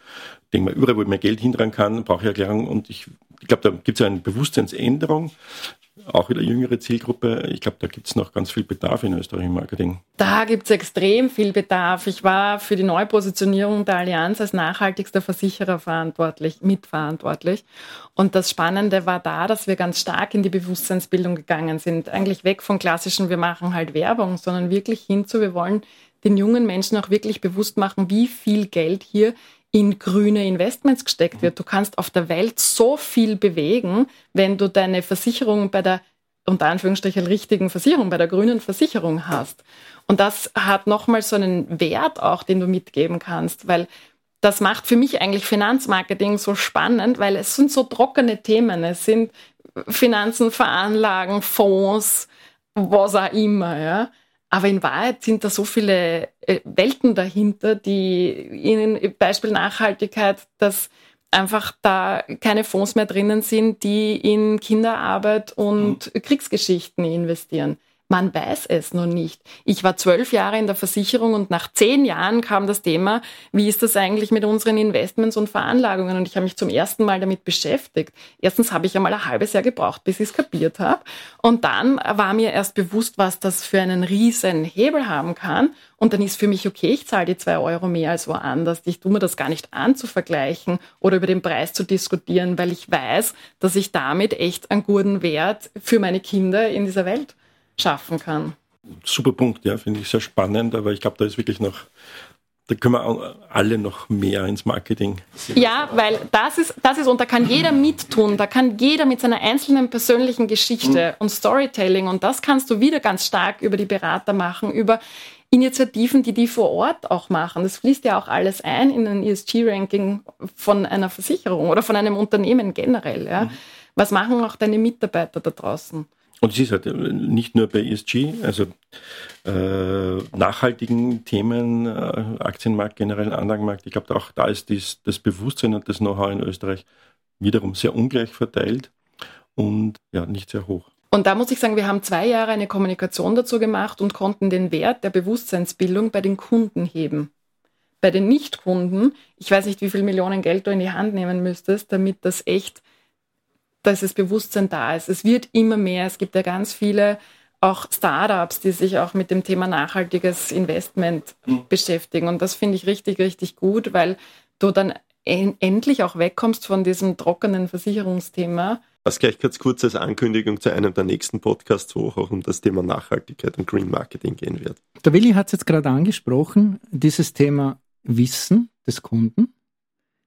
Speaker 3: denke mal, überall, wo ich mehr Geld hintragen kann, brauche ich Erklärung und ich ich glaube, da gibt es eine Bewusstseinsänderung auch wieder jüngere Zielgruppe. Ich glaube, da gibt es noch ganz viel Bedarf in Österreich im Marketing.
Speaker 1: Da gibt es extrem viel Bedarf. Ich war für die Neupositionierung der Allianz als nachhaltigster Versicherer verantwortlich, mitverantwortlich. Und das Spannende war da, dass wir ganz stark in die Bewusstseinsbildung gegangen sind. Eigentlich weg von klassischen, wir machen halt Werbung, sondern wirklich hinzu, wir wollen den jungen Menschen auch wirklich bewusst machen, wie viel Geld hier in grüne Investments gesteckt wird. Du kannst auf der Welt so viel bewegen, wenn du deine Versicherung bei der unter Anführungsstrichen richtigen Versicherung, bei der grünen Versicherung hast. Und das hat nochmal so einen Wert auch, den du mitgeben kannst, weil das macht für mich eigentlich Finanzmarketing so spannend, weil es sind so trockene Themen. Es sind Finanzen, Veranlagen, Fonds, was auch immer, ja. Aber in Wahrheit sind da so viele Welten dahinter, die Ihnen, Beispiel Nachhaltigkeit, dass einfach da keine Fonds mehr drinnen sind, die in Kinderarbeit und mhm. Kriegsgeschichten investieren. Man weiß es noch nicht. Ich war zwölf Jahre in der Versicherung und nach zehn Jahren kam das Thema, wie ist das eigentlich mit unseren Investments und Veranlagungen? Und ich habe mich zum ersten Mal damit beschäftigt. Erstens habe ich einmal ein halbes Jahr gebraucht, bis ich es kapiert habe. Und dann war mir erst bewusst, was das für einen riesen Hebel haben kann. Und dann ist für mich okay, ich zahle die zwei Euro mehr als woanders. Ich tue mir das gar nicht an zu vergleichen oder über den Preis zu diskutieren, weil ich weiß, dass ich damit echt einen guten Wert für meine Kinder in dieser Welt schaffen kann.
Speaker 3: Super Punkt, ja, finde ich sehr spannend, aber ich glaube, da ist wirklich noch da können wir alle noch mehr ins Marketing.
Speaker 1: Ja, weil das ist, das ist, und da kann jeder mittun, da kann jeder mit seiner einzelnen persönlichen Geschichte mhm. und Storytelling, und das kannst du wieder ganz stark über die Berater machen, über Initiativen, die die vor Ort auch machen. Das fließt ja auch alles ein in ein ESG-Ranking von einer Versicherung oder von einem Unternehmen generell. Ja. Mhm Was machen auch deine Mitarbeiter da draußen?
Speaker 3: Und es ist halt nicht nur bei ESG, also äh, nachhaltigen Themen, äh, Aktienmarkt, generell Anlagenmarkt. Ich glaube, auch da ist dies, das Bewusstsein und das Know-how in Österreich wiederum sehr ungleich verteilt und ja, nicht sehr hoch.
Speaker 1: Und da muss ich sagen, wir haben zwei Jahre eine Kommunikation dazu gemacht und konnten den Wert der Bewusstseinsbildung bei den Kunden heben. Bei den Nichtkunden, ich weiß nicht, wie viel Millionen Geld du in die Hand nehmen müsstest, damit das echt, dass das Bewusstsein da ist. Es wird immer mehr. Es gibt ja ganz viele auch Startups, die sich auch mit dem Thema nachhaltiges Investment mhm. beschäftigen. Und das finde ich richtig, richtig gut, weil du dann endlich auch wegkommst von diesem trockenen Versicherungsthema
Speaker 2: was gleich ganz kurz als Ankündigung zu einem der nächsten Podcasts, wo auch um das Thema Nachhaltigkeit und Green Marketing gehen wird.
Speaker 4: Der Willi hat es jetzt gerade angesprochen, dieses Thema Wissen des Kunden,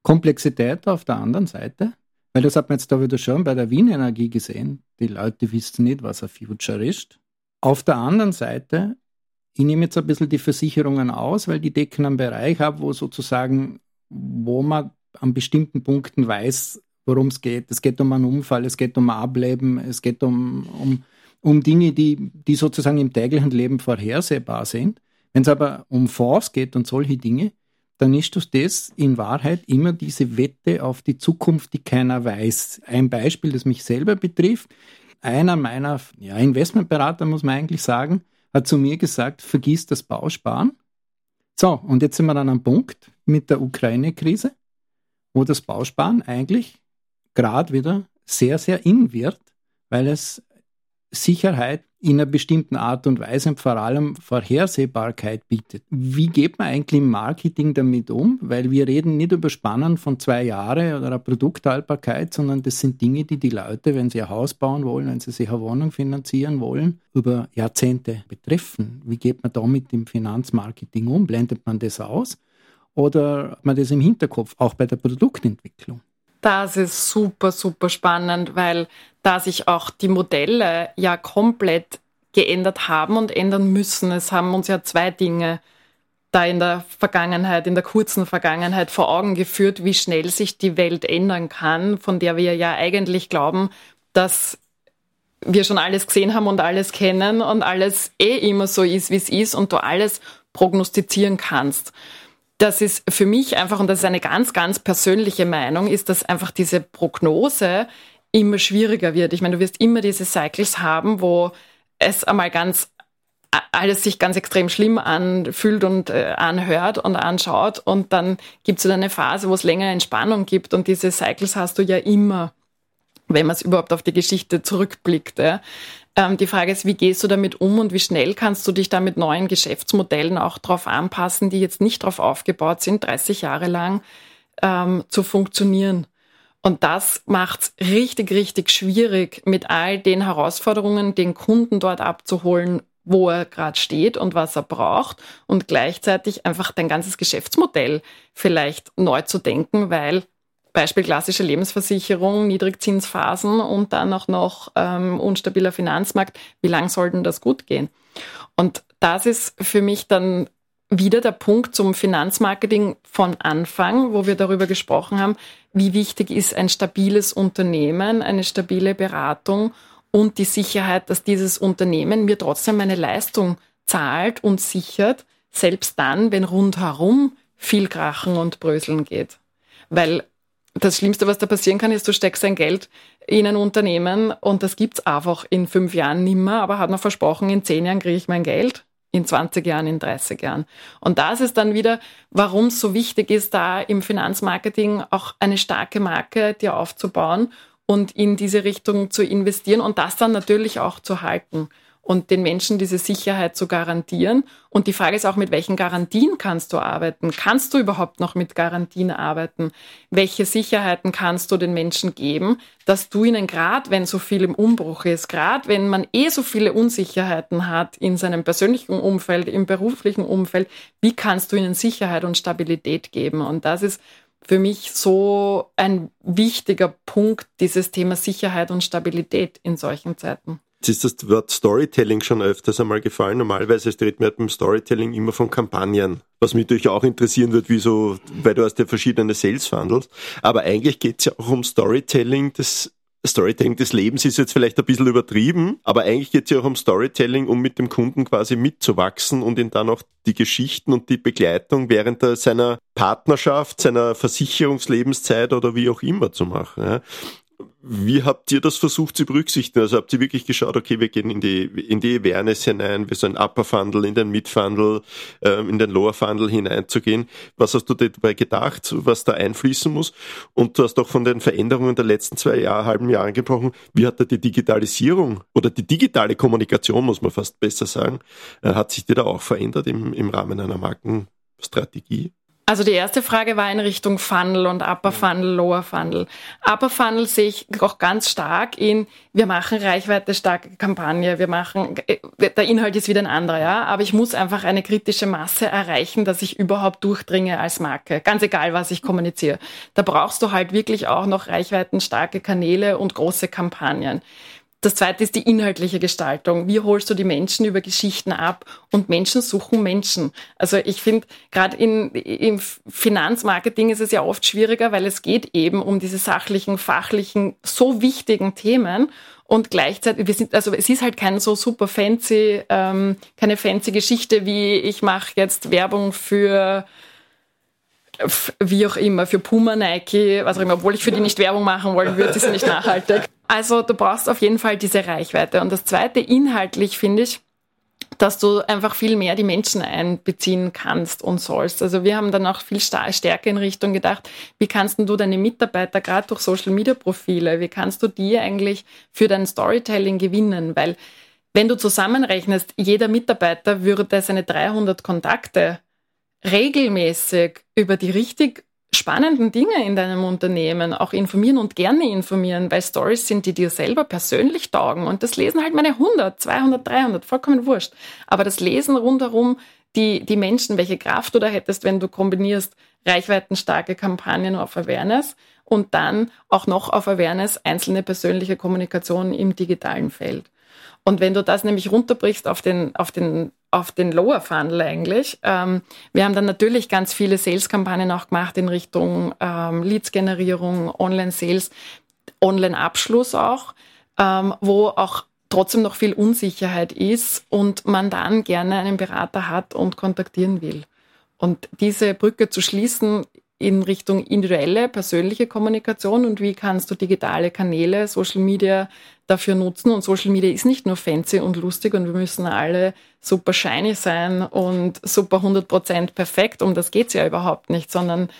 Speaker 4: Komplexität auf der anderen Seite, weil das hat man jetzt da wieder schon bei der Wien Energie gesehen. Die Leute wissen nicht, was ein Future ist. Auf der anderen Seite, ich nehme jetzt ein bisschen die Versicherungen aus, weil die decken einen Bereich ab, wo sozusagen, wo man an bestimmten Punkten weiß, worum es geht. Es geht um einen Unfall, es geht um Ableben, es geht um, um, um Dinge, die, die sozusagen im täglichen Leben vorhersehbar sind. Wenn es aber um Fonds geht und solche Dinge, dann ist das in Wahrheit immer diese Wette auf die Zukunft, die keiner weiß. Ein Beispiel, das mich selber betrifft. Einer meiner ja, Investmentberater, muss man eigentlich sagen, hat zu mir gesagt, vergiss das Bausparen. So, und jetzt sind wir dann am Punkt mit der Ukraine-Krise, wo das Bausparen eigentlich gerade wieder sehr, sehr in wird, weil es Sicherheit in einer bestimmten Art und Weise und vor allem Vorhersehbarkeit bietet. Wie geht man eigentlich im Marketing damit um? Weil wir reden nicht über Spannen von zwei Jahren oder einer Produkthaltbarkeit, sondern das sind Dinge, die die Leute, wenn sie ein Haus bauen wollen, wenn sie sich eine Wohnung finanzieren wollen, über Jahrzehnte betreffen. Wie geht man damit im Finanzmarketing um? Blendet man das aus? Oder hat man das im Hinterkopf, auch bei der Produktentwicklung?
Speaker 1: Das ist super, super spannend, weil da sich auch die Modelle ja komplett geändert haben und ändern müssen. Es haben uns ja zwei Dinge da in der Vergangenheit, in der kurzen Vergangenheit vor Augen geführt, wie schnell sich die Welt ändern kann, von der wir ja eigentlich glauben, dass wir schon alles gesehen haben und alles kennen und alles eh immer so ist, wie es ist und du alles prognostizieren kannst das ist für mich einfach, und das ist eine ganz, ganz persönliche Meinung, ist, dass einfach diese Prognose immer schwieriger wird. Ich meine, du wirst immer diese Cycles haben, wo es einmal ganz alles sich ganz extrem schlimm anfühlt und äh, anhört und anschaut und dann gibt es eine Phase, wo es länger Entspannung gibt und diese Cycles hast du ja immer, wenn man es überhaupt auf die Geschichte zurückblickt. Ja. Ähm, die Frage ist, wie gehst du damit um und wie schnell kannst du dich da mit neuen Geschäftsmodellen auch darauf anpassen, die jetzt nicht darauf aufgebaut sind, 30 Jahre lang ähm, zu funktionieren. Und das macht es richtig, richtig schwierig, mit all den Herausforderungen den Kunden dort abzuholen, wo er gerade steht und was er braucht und gleichzeitig einfach dein ganzes Geschäftsmodell vielleicht neu zu denken, weil Beispiel klassische Lebensversicherung, Niedrigzinsphasen und dann auch noch ähm, unstabiler Finanzmarkt. Wie lang soll denn das gut gehen? Und das ist für mich dann wieder der Punkt zum Finanzmarketing von Anfang, wo wir darüber gesprochen haben, wie wichtig ist ein stabiles Unternehmen, eine stabile Beratung und die Sicherheit, dass dieses Unternehmen mir trotzdem meine Leistung zahlt und sichert, selbst dann, wenn rundherum viel Krachen und Bröseln geht. Weil das Schlimmste, was da passieren kann, ist, du steckst dein Geld in ein Unternehmen und das gibt's einfach in fünf Jahren nimmer, aber hat man versprochen, in zehn Jahren kriege ich mein Geld, in 20 Jahren, in 30 Jahren. Und das ist dann wieder, warum es so wichtig ist, da im Finanzmarketing auch eine starke Marke dir aufzubauen und in diese Richtung zu investieren und das dann natürlich auch zu halten und den Menschen diese Sicherheit zu garantieren. Und die Frage ist auch, mit welchen Garantien kannst du arbeiten? Kannst du überhaupt noch mit Garantien arbeiten? Welche Sicherheiten kannst du den Menschen geben, dass du ihnen gerade, wenn so viel im Umbruch ist, gerade wenn man eh so viele Unsicherheiten hat in seinem persönlichen Umfeld, im beruflichen Umfeld, wie kannst du ihnen Sicherheit und Stabilität geben? Und das ist für mich so ein wichtiger Punkt, dieses Thema Sicherheit und Stabilität in solchen Zeiten.
Speaker 2: Jetzt ist das Wort Storytelling schon öfters einmal gefallen. Normalerweise redet man beim Storytelling immer von Kampagnen. Was mich natürlich auch interessieren wird, wieso, weil du hast ja verschiedene Sales Funnels. Aber eigentlich geht es ja auch um Storytelling des Storytelling des Lebens ist jetzt vielleicht ein bisschen übertrieben, aber eigentlich geht es ja auch um Storytelling, um mit dem Kunden quasi mitzuwachsen und ihn dann auch die Geschichten und die Begleitung während seiner Partnerschaft, seiner Versicherungslebenszeit oder wie auch immer zu machen. Wie habt ihr das versucht zu berücksichtigen? Also habt ihr wirklich geschaut, okay, wir gehen in die, in die Awareness hinein, wir so ein Upper Funnel, in den Mid Funnel, ähm, in den Lower Funnel hineinzugehen. Was hast du dabei gedacht, was da einfließen muss? Und du hast auch von den Veränderungen der letzten zwei Jahr, halben Jahre gesprochen. Wie hat da die Digitalisierung oder die digitale Kommunikation, muss man fast besser sagen, äh, hat sich die da auch verändert im, im Rahmen einer Markenstrategie?
Speaker 1: Also die erste Frage war in Richtung Funnel und Upper Funnel, Lower Funnel. Upper Funnel sehe ich auch ganz stark in, wir machen reichweite starke Kampagne, wir machen, äh, der Inhalt ist wieder ein anderer, ja, aber ich muss einfach eine kritische Masse erreichen, dass ich überhaupt durchdringe als Marke. Ganz egal, was ich kommuniziere. Da brauchst du halt wirklich auch noch reichweitenstarke Kanäle und große Kampagnen. Das zweite ist die inhaltliche Gestaltung. Wie holst du die Menschen über Geschichten ab? Und Menschen suchen Menschen. Also ich finde, gerade im Finanzmarketing ist es ja oft schwieriger, weil es geht eben um diese sachlichen, fachlichen, so wichtigen Themen. Und gleichzeitig, wir sind, also es ist halt kein so super fancy, ähm, keine fancy Geschichte wie ich mache jetzt Werbung für wie auch immer, für Puma, Nike, was auch immer, obwohl ich für die nicht Werbung machen wollen würde, ist nicht nachhaltig. Also du brauchst auf jeden Fall diese Reichweite. Und das Zweite, inhaltlich finde ich, dass du einfach viel mehr die Menschen einbeziehen kannst und sollst. Also wir haben dann auch viel stärker in Richtung gedacht, wie kannst du deine Mitarbeiter gerade durch Social Media Profile, wie kannst du die eigentlich für dein Storytelling gewinnen? Weil wenn du zusammenrechnest, jeder Mitarbeiter würde seine 300 Kontakte regelmäßig über die richtig spannenden Dinge in deinem Unternehmen auch informieren und gerne informieren, weil Stories sind, die dir selber persönlich taugen. Und das lesen halt meine 100, 200, 300, vollkommen wurscht. Aber das Lesen rundherum, die, die Menschen, welche Kraft du da hättest, wenn du kombinierst reichweitenstarke Kampagnen auf Awareness und dann auch noch auf Awareness einzelne persönliche Kommunikation im digitalen Feld. Und wenn du das nämlich runterbrichst auf den, auf den, auf den Lower Funnel eigentlich, ähm, wir haben dann natürlich ganz viele Sales-Kampagnen auch gemacht in Richtung ähm, Leads-Generierung, Online-Sales, Online-Abschluss auch, ähm, wo auch trotzdem noch viel Unsicherheit ist und man dann gerne einen Berater hat und kontaktieren will. Und diese Brücke zu schließen in Richtung individuelle, persönliche Kommunikation und wie kannst du digitale Kanäle, Social Media dafür nutzen. Und Social Media ist nicht nur fancy und lustig und wir müssen alle super shiny sein und super 100% perfekt. Um das geht's ja überhaupt nicht, sondern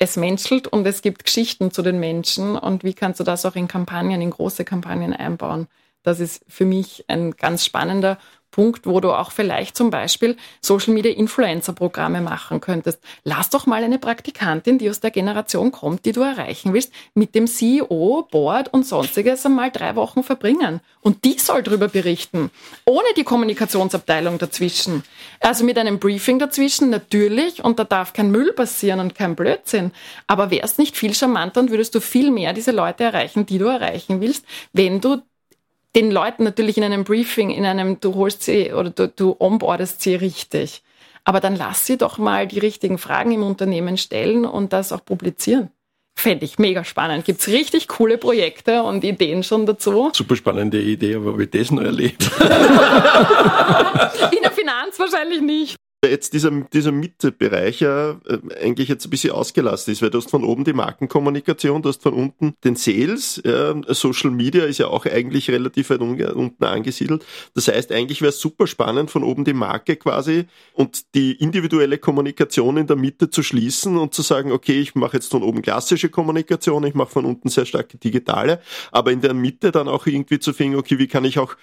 Speaker 1: es menschelt und es gibt Geschichten zu den Menschen. Und wie kannst du das auch in Kampagnen, in große Kampagnen einbauen? Das ist für mich ein ganz spannender Punkt, wo du auch vielleicht zum Beispiel Social Media Influencer Programme machen könntest. Lass doch mal eine Praktikantin, die aus der Generation kommt, die du erreichen willst, mit dem CEO, Board und sonstiges einmal drei Wochen verbringen. Und die soll darüber berichten. Ohne die Kommunikationsabteilung dazwischen. Also mit einem Briefing dazwischen natürlich. Und da darf kein Müll passieren und kein Blödsinn. Aber wäre es nicht viel charmanter und würdest du viel mehr diese Leute erreichen, die du erreichen willst, wenn du den Leuten natürlich in einem Briefing, in einem, du holst sie oder du, du onboardest sie richtig. Aber dann lass sie doch mal die richtigen Fragen im Unternehmen stellen und das auch publizieren. Fände ich mega spannend. Gibt's richtig coole Projekte und Ideen schon dazu?
Speaker 3: Super spannende Idee, aber wie das noch erlebt?
Speaker 1: In der Finanz wahrscheinlich nicht
Speaker 2: jetzt dieser, dieser Mittebereich ja äh, eigentlich jetzt ein bisschen ausgelastet ist, weil du hast von oben die Markenkommunikation, du hast von unten den Sales, ja, Social Media ist ja auch eigentlich relativ weit unten angesiedelt. Das heißt, eigentlich wäre es super spannend, von oben die Marke quasi und die individuelle Kommunikation in der Mitte zu schließen und zu sagen, okay, ich mache jetzt von oben klassische Kommunikation, ich mache von unten sehr starke digitale, aber in der Mitte dann auch irgendwie zu finden, okay, wie kann ich auch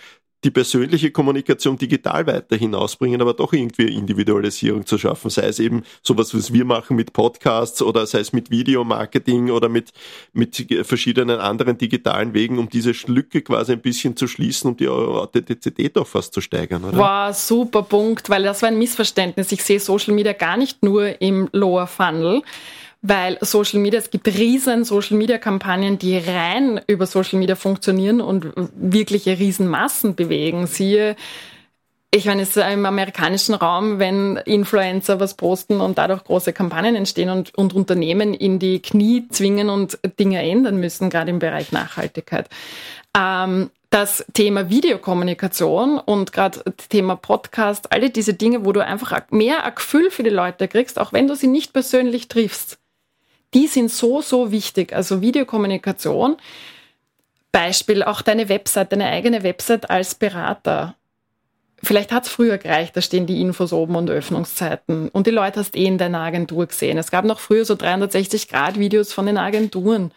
Speaker 2: die persönliche Kommunikation digital weiter hinausbringen, aber doch irgendwie Individualisierung zu schaffen, sei es eben sowas, was wir machen mit Podcasts oder sei es mit Videomarketing oder mit, mit verschiedenen anderen digitalen Wegen, um diese Lücke quasi ein bisschen zu schließen, um die Authentizität auch fast zu steigern, oder?
Speaker 1: Wow, super Punkt, weil das war ein Missverständnis. Ich sehe Social Media gar nicht nur im Lower Funnel weil Social Media, es gibt riesen Social Media Kampagnen, die rein über Social Media funktionieren und wirkliche Riesenmassen bewegen. Siehe ich meine, es ist im amerikanischen Raum, wenn Influencer was posten und dadurch große Kampagnen entstehen und, und Unternehmen in die Knie zwingen und Dinge ändern müssen, gerade im Bereich Nachhaltigkeit. Ähm, das Thema Videokommunikation und gerade Thema Podcast, alle diese Dinge, wo du einfach mehr Gefühl für die Leute kriegst, auch wenn du sie nicht persönlich triffst, die sind so, so wichtig. Also Videokommunikation, Beispiel auch deine Website, deine eigene Website als Berater Vielleicht hat es früher gereicht, da stehen die Infos oben und Öffnungszeiten. Und die Leute hast eh in deiner Agentur gesehen. Es gab noch früher so 360-Grad-Videos von den Agenturen.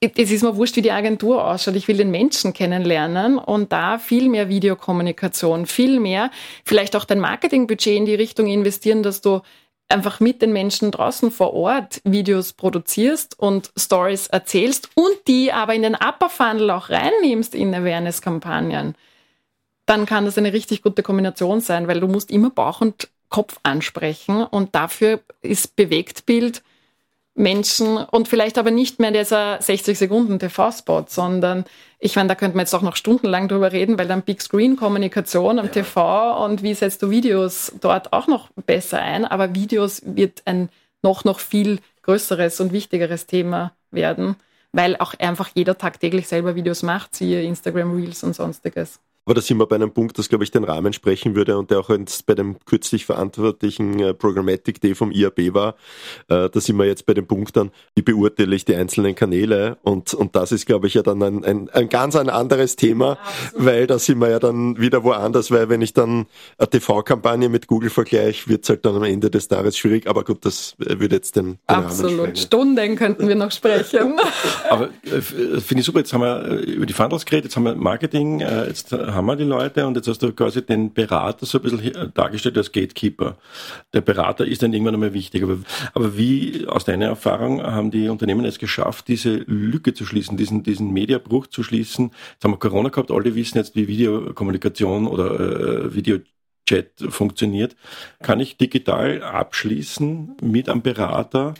Speaker 1: Es ist mir wurscht, wie die Agentur ausschaut. Ich will den Menschen kennenlernen und da viel mehr Videokommunikation, viel mehr, vielleicht auch dein Marketingbudget in die Richtung investieren, dass du einfach mit den Menschen draußen vor Ort Videos produzierst und Stories erzählst und die aber in den Upper Funnel auch reinnimmst in Awareness-Kampagnen dann kann das eine richtig gute Kombination sein, weil du musst immer Bauch und Kopf ansprechen und dafür ist Bewegtbild Menschen und vielleicht aber nicht mehr dieser 60 Sekunden TV-Spot, sondern ich meine, da könnte man jetzt auch noch stundenlang drüber reden, weil dann Big Screen Kommunikation am ja. TV und wie setzt du Videos dort auch noch besser ein, aber Videos wird ein noch, noch viel größeres und wichtigeres Thema werden, weil auch einfach jeder tagtäglich selber Videos macht, siehe Instagram Reels und sonstiges.
Speaker 2: Aber da sind wir bei einem Punkt, das, glaube ich, den Rahmen sprechen würde und der auch jetzt bei dem kürzlich verantwortlichen äh, Programmatic Day vom IAB war. Äh, da sind wir jetzt bei dem Punkt dann, wie beurteile ich die einzelnen Kanäle und, und das ist, glaube ich, ja dann ein, ein, ein ganz ein anderes Thema, Absolut. weil da sind wir ja dann wieder woanders, weil wenn ich dann eine TV-Kampagne mit Google vergleiche, wird es halt dann am Ende des Tages schwierig, aber gut, das würde jetzt den, den
Speaker 1: Absolut, Rahmen Stunden könnten wir noch sprechen.
Speaker 3: aber äh, finde ich super, jetzt haben wir äh, über die Funders geredet, jetzt haben wir Marketing, äh, jetzt haben wir die Leute und jetzt hast du quasi den Berater so ein bisschen äh, dargestellt als Gatekeeper. Der Berater ist dann irgendwann einmal wichtig. Aber, aber wie aus deiner Erfahrung haben die Unternehmen es geschafft, diese Lücke zu schließen, diesen, diesen Mediabruch zu schließen? Jetzt haben wir Corona gehabt, alle wissen jetzt, wie Videokommunikation oder äh, Video funktioniert. Kann ich digital abschließen mit einem Berater?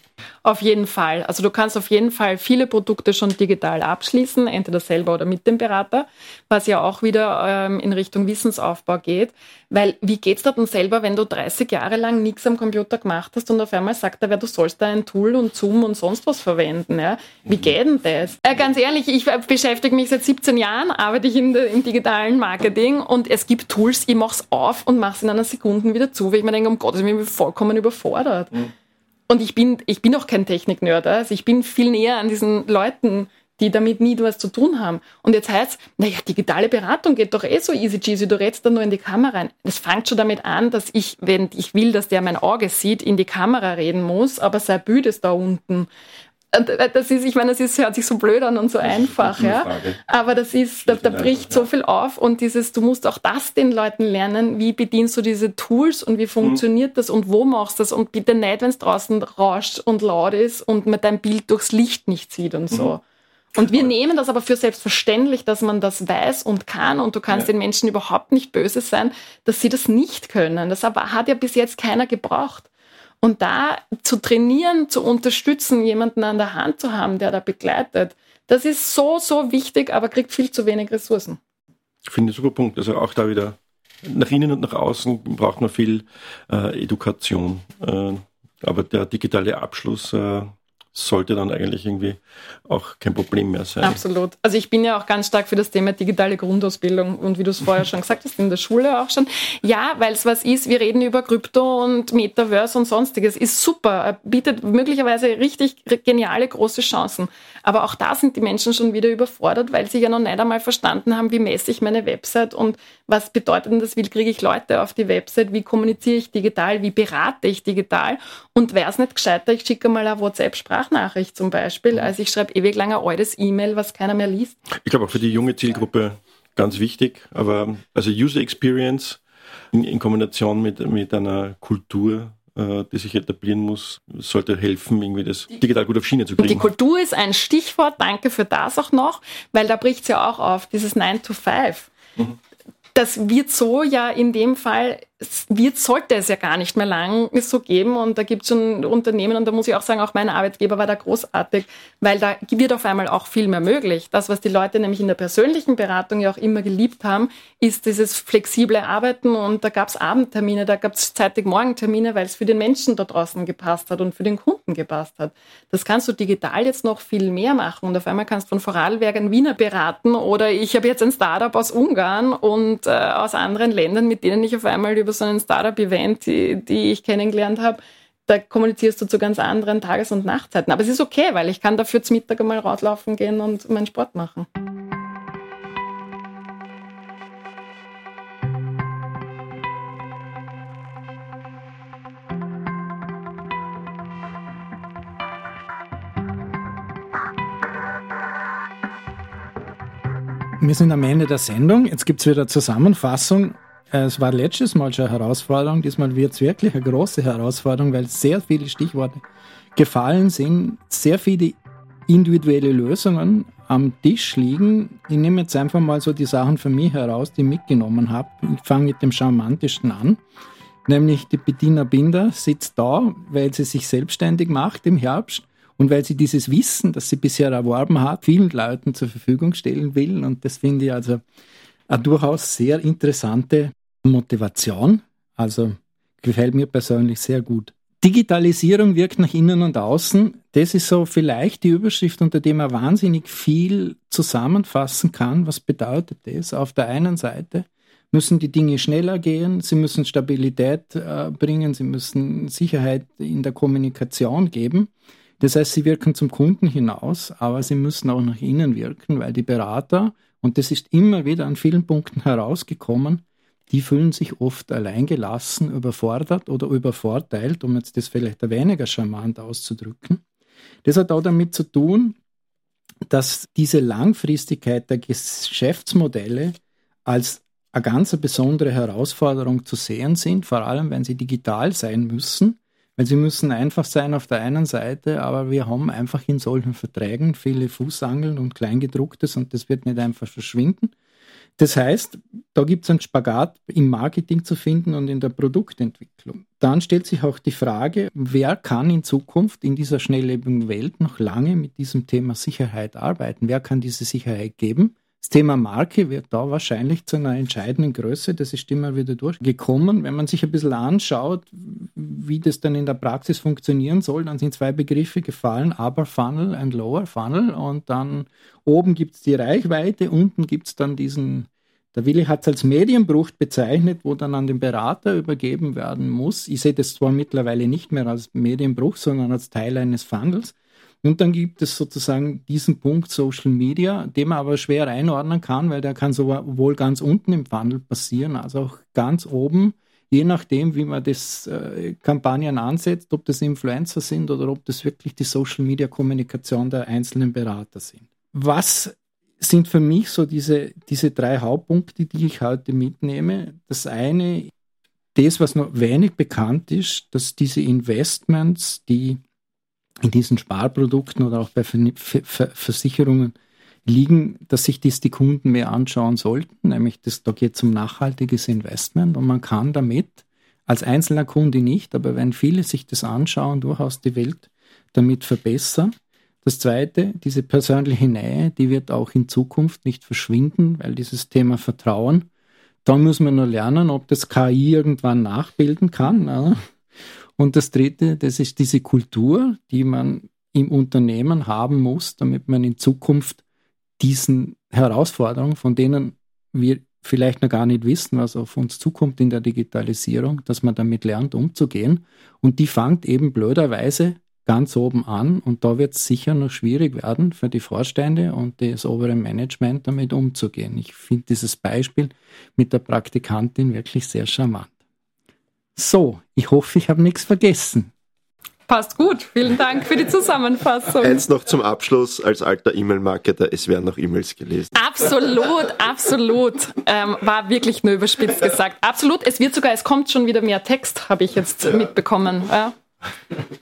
Speaker 1: Auf jeden Fall. Also du kannst auf jeden Fall viele Produkte schon digital abschließen, entweder selber oder mit dem Berater, was ja auch wieder ähm, in Richtung Wissensaufbau geht. Weil wie geht's dir denn selber, wenn du 30 Jahre lang nichts am Computer gemacht hast und auf einmal sagt er, wer du sollst da ein Tool und Zoom und sonst was verwenden? Ja? Wie geht denn das? Äh, ganz ehrlich, ich beschäftige mich seit 17 Jahren, arbeite ich in der, im digitalen Marketing und es gibt Tools, ich mache es auf und mache es in einer Sekunde wieder zu, weil ich mir denke, um Gottes Willen, ich bin vollkommen überfordert. Mhm. Und ich bin, ich bin auch kein Technik-Nerd. Also ich bin viel näher an diesen Leuten, die damit nie was zu tun haben. Und jetzt heißt naja, digitale Beratung geht doch eh so easy cheesy, du redest da nur in die Kamera rein. Das fängt schon damit an, dass ich, wenn ich will, dass der mein Auge sieht, in die Kamera reden muss, aber Bild ist da unten. Äh, das ist, ich meine, das ist, hört sich so blöd an und so einfach, ja. Aber das ist, da, da bricht so viel auf und dieses, du musst auch das den Leuten lernen, wie bedienst du diese Tools und wie funktioniert mhm. das und wo machst du das und bitte nicht, wenn es draußen rauscht und laut ist und man dein Bild durchs Licht nicht sieht und so. Mhm. Und wir nehmen das aber für selbstverständlich, dass man das weiß und kann und du kannst ja. den Menschen überhaupt nicht böse sein, dass sie das nicht können. Das aber hat ja bis jetzt keiner gebraucht. Und da zu trainieren, zu unterstützen, jemanden an der Hand zu haben, der da begleitet, das ist so, so wichtig, aber kriegt viel zu wenig Ressourcen.
Speaker 3: Ich finde super Punkt. Also auch da wieder nach innen und nach außen braucht man viel äh, Education. Äh, aber der digitale Abschluss äh, sollte dann eigentlich irgendwie auch kein Problem mehr sein.
Speaker 1: Absolut. Also ich bin ja auch ganz stark für das Thema digitale Grundausbildung und wie du es vorher schon gesagt hast, in der Schule auch schon. Ja, weil es was ist, wir reden über Krypto und Metaverse und sonstiges, ist super, bietet möglicherweise richtig geniale große Chancen. Aber auch da sind die Menschen schon wieder überfordert, weil sie ja noch nicht einmal verstanden haben, wie messe ich meine Website und was bedeutet denn das, wie kriege ich Leute auf die Website, wie kommuniziere ich digital, wie berate ich digital und wäre es nicht gescheiter, ich schicke mal eine WhatsApp-Sprachnachricht zum Beispiel, mhm. als ich schreibe ewig lang ein altes E-Mail, was keiner mehr liest.
Speaker 3: Ich glaube auch für die junge Zielgruppe ganz wichtig, aber also User Experience in, in Kombination mit, mit einer Kultur, äh, die sich etablieren muss, sollte helfen, irgendwie das digital gut auf Schiene zu kriegen.
Speaker 1: Die Kultur ist ein Stichwort, danke für das auch noch, weil da bricht es ja auch auf, dieses 9 to 5. Mhm das wird so ja in dem Fall wird, sollte es ja gar nicht mehr lang so geben. Und da gibt es schon Unternehmen, und da muss ich auch sagen, auch mein Arbeitgeber war da großartig, weil da wird auf einmal auch viel mehr möglich. Das, was die Leute nämlich in der persönlichen Beratung ja auch immer geliebt haben, ist dieses flexible Arbeiten. Und da gab es Abendtermine, da gab es zeitig Morgentermine, weil es für den Menschen da draußen gepasst hat und für den Kunden gepasst hat. Das kannst du digital jetzt noch viel mehr machen. Und auf einmal kannst du von Vorarlberg einen Wiener beraten oder ich habe jetzt ein Startup aus Ungarn und äh, aus anderen Ländern, mit denen ich auf einmal über so ein Startup-Event, die, die ich kennengelernt habe, da kommunizierst du zu ganz anderen Tages- und Nachtzeiten. Aber es ist okay, weil ich kann dafür zum Mittag einmal rauslaufen gehen und meinen Sport machen.
Speaker 4: Wir sind am Ende der Sendung. Jetzt gibt es wieder Zusammenfassung. Äh, es war letztes Mal schon eine Herausforderung, diesmal wird es wirklich eine große Herausforderung, weil sehr viele Stichworte gefallen sind, sehr viele individuelle Lösungen am Tisch liegen. Ich nehme jetzt einfach mal so die Sachen für mich heraus, die ich mitgenommen habe. Ich fange mit dem charmantesten an. Nämlich die Bettina Binder sitzt da, weil sie sich selbstständig macht im Herbst und weil sie dieses Wissen, das sie bisher erworben hat, vielen Leuten zur Verfügung stellen will. Und das finde ich also eine durchaus sehr interessante Motivation. Also gefällt mir persönlich sehr gut. Digitalisierung wirkt nach innen und außen. Das ist so vielleicht die Überschrift, unter der man wahnsinnig viel zusammenfassen kann. Was bedeutet das? Auf der einen Seite müssen die Dinge schneller gehen, sie müssen Stabilität äh, bringen, sie müssen Sicherheit in der Kommunikation geben. Das heißt, sie wirken zum Kunden hinaus, aber sie müssen auch nach innen wirken, weil die Berater und das ist immer wieder an vielen Punkten herausgekommen. Die fühlen sich oft alleingelassen, überfordert oder übervorteilt, um jetzt das vielleicht weniger charmant auszudrücken. Das hat auch damit zu tun, dass diese Langfristigkeit der Geschäftsmodelle als eine ganz besondere Herausforderung zu sehen sind, vor allem wenn sie digital sein müssen weil sie müssen einfach sein auf der einen Seite, aber wir haben einfach in solchen Verträgen viele Fußangeln und Kleingedrucktes und das wird nicht einfach verschwinden. Das heißt, da gibt es einen Spagat im Marketing zu finden und in der Produktentwicklung. Dann stellt sich auch die Frage, wer kann in Zukunft in dieser schnelllebigen Welt noch lange mit diesem Thema Sicherheit arbeiten? Wer kann diese Sicherheit geben? Das Thema Marke wird da wahrscheinlich zu einer entscheidenden Größe. Das ist immer wieder durchgekommen. Wenn man sich ein bisschen anschaut, wie das dann in der Praxis funktionieren soll, dann sind zwei Begriffe gefallen, Upper Funnel und Lower Funnel. Und dann oben gibt es die Reichweite, unten gibt es dann diesen, der Willi hat es als Medienbruch bezeichnet, wo dann an den Berater übergeben werden muss. Ich sehe das zwar mittlerweile nicht mehr als Medienbruch, sondern als Teil eines Funnels. Und dann gibt es sozusagen diesen Punkt Social Media, den man aber schwer einordnen kann, weil der kann sowohl ganz unten im Funnel passieren, als auch ganz oben, je nachdem, wie man das äh, Kampagnen ansetzt, ob das Influencer sind oder ob das wirklich die Social Media Kommunikation der einzelnen Berater sind. Was sind für mich so diese, diese drei Hauptpunkte, die ich heute mitnehme? Das eine, das, was noch wenig bekannt ist, dass diese Investments, die in diesen Sparprodukten oder auch bei Versicherungen liegen, dass sich dies die Kunden mehr anschauen sollten, nämlich das, da geht es um nachhaltiges Investment und man kann damit als einzelner Kunde nicht, aber wenn viele sich das anschauen, durchaus die Welt damit verbessern. Das Zweite, diese persönliche Nähe, die wird auch in Zukunft nicht verschwinden, weil dieses Thema Vertrauen, da muss man nur lernen, ob das KI irgendwann nachbilden kann. Und das Dritte, das ist diese Kultur, die man im Unternehmen haben muss, damit man in Zukunft diesen Herausforderungen, von denen wir vielleicht noch gar nicht wissen, was auf uns zukommt in der Digitalisierung, dass man damit lernt, umzugehen. Und die fängt eben blöderweise ganz oben an und da wird es sicher noch schwierig werden für die Vorstände und das obere Management damit umzugehen. Ich finde dieses Beispiel mit der Praktikantin wirklich sehr charmant. So, ich hoffe, ich habe nichts vergessen.
Speaker 1: Passt gut. Vielen Dank für die Zusammenfassung.
Speaker 2: Eins noch zum Abschluss als alter E-Mail-Marketer. Es werden noch E-Mails gelesen.
Speaker 1: Absolut, absolut. Ähm, war wirklich nur überspitzt gesagt. Absolut. Es wird sogar, es kommt schon wieder mehr Text, habe ich jetzt mitbekommen. Ja.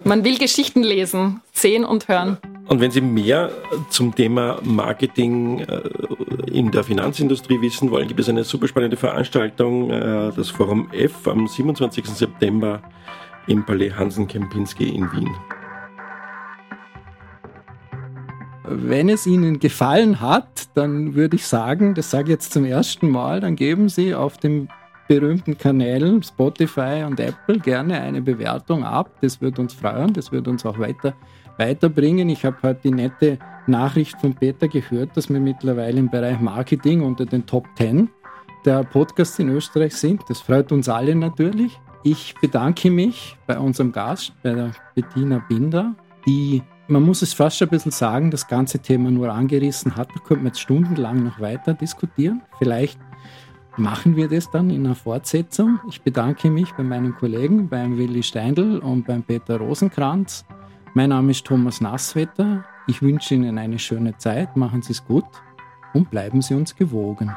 Speaker 1: Man will Geschichten lesen, sehen und hören.
Speaker 3: Und wenn Sie mehr zum Thema Marketing äh, in der Finanzindustrie wissen wollen, gibt es eine super spannende Veranstaltung, äh, das Forum F am 27. September im Palais Hansen-Kempinski in Wien.
Speaker 4: Wenn es Ihnen gefallen hat, dann würde ich sagen, das sage ich jetzt zum ersten Mal, dann geben Sie auf den berühmten Kanälen Spotify und Apple gerne eine Bewertung ab. Das wird uns freuen, das wird uns auch weiter, weiterbringen. Ich habe heute die nette Nachricht von Peter gehört, dass wir mittlerweile im Bereich Marketing unter den Top 10 der Podcasts in Österreich sind. Das freut uns alle natürlich. Ich bedanke mich bei unserem Gast, bei der Bettina Binder, die man muss es fast schon ein bisschen sagen, das ganze Thema nur angerissen hat. Da könnte man jetzt stundenlang noch weiter diskutieren. Vielleicht machen wir das dann in einer Fortsetzung. Ich bedanke mich bei meinen Kollegen, beim Willi Steindl und beim Peter Rosenkranz. Mein Name ist Thomas Nasswetter. Ich wünsche Ihnen eine schöne Zeit, machen Sie es gut und bleiben Sie uns gewogen.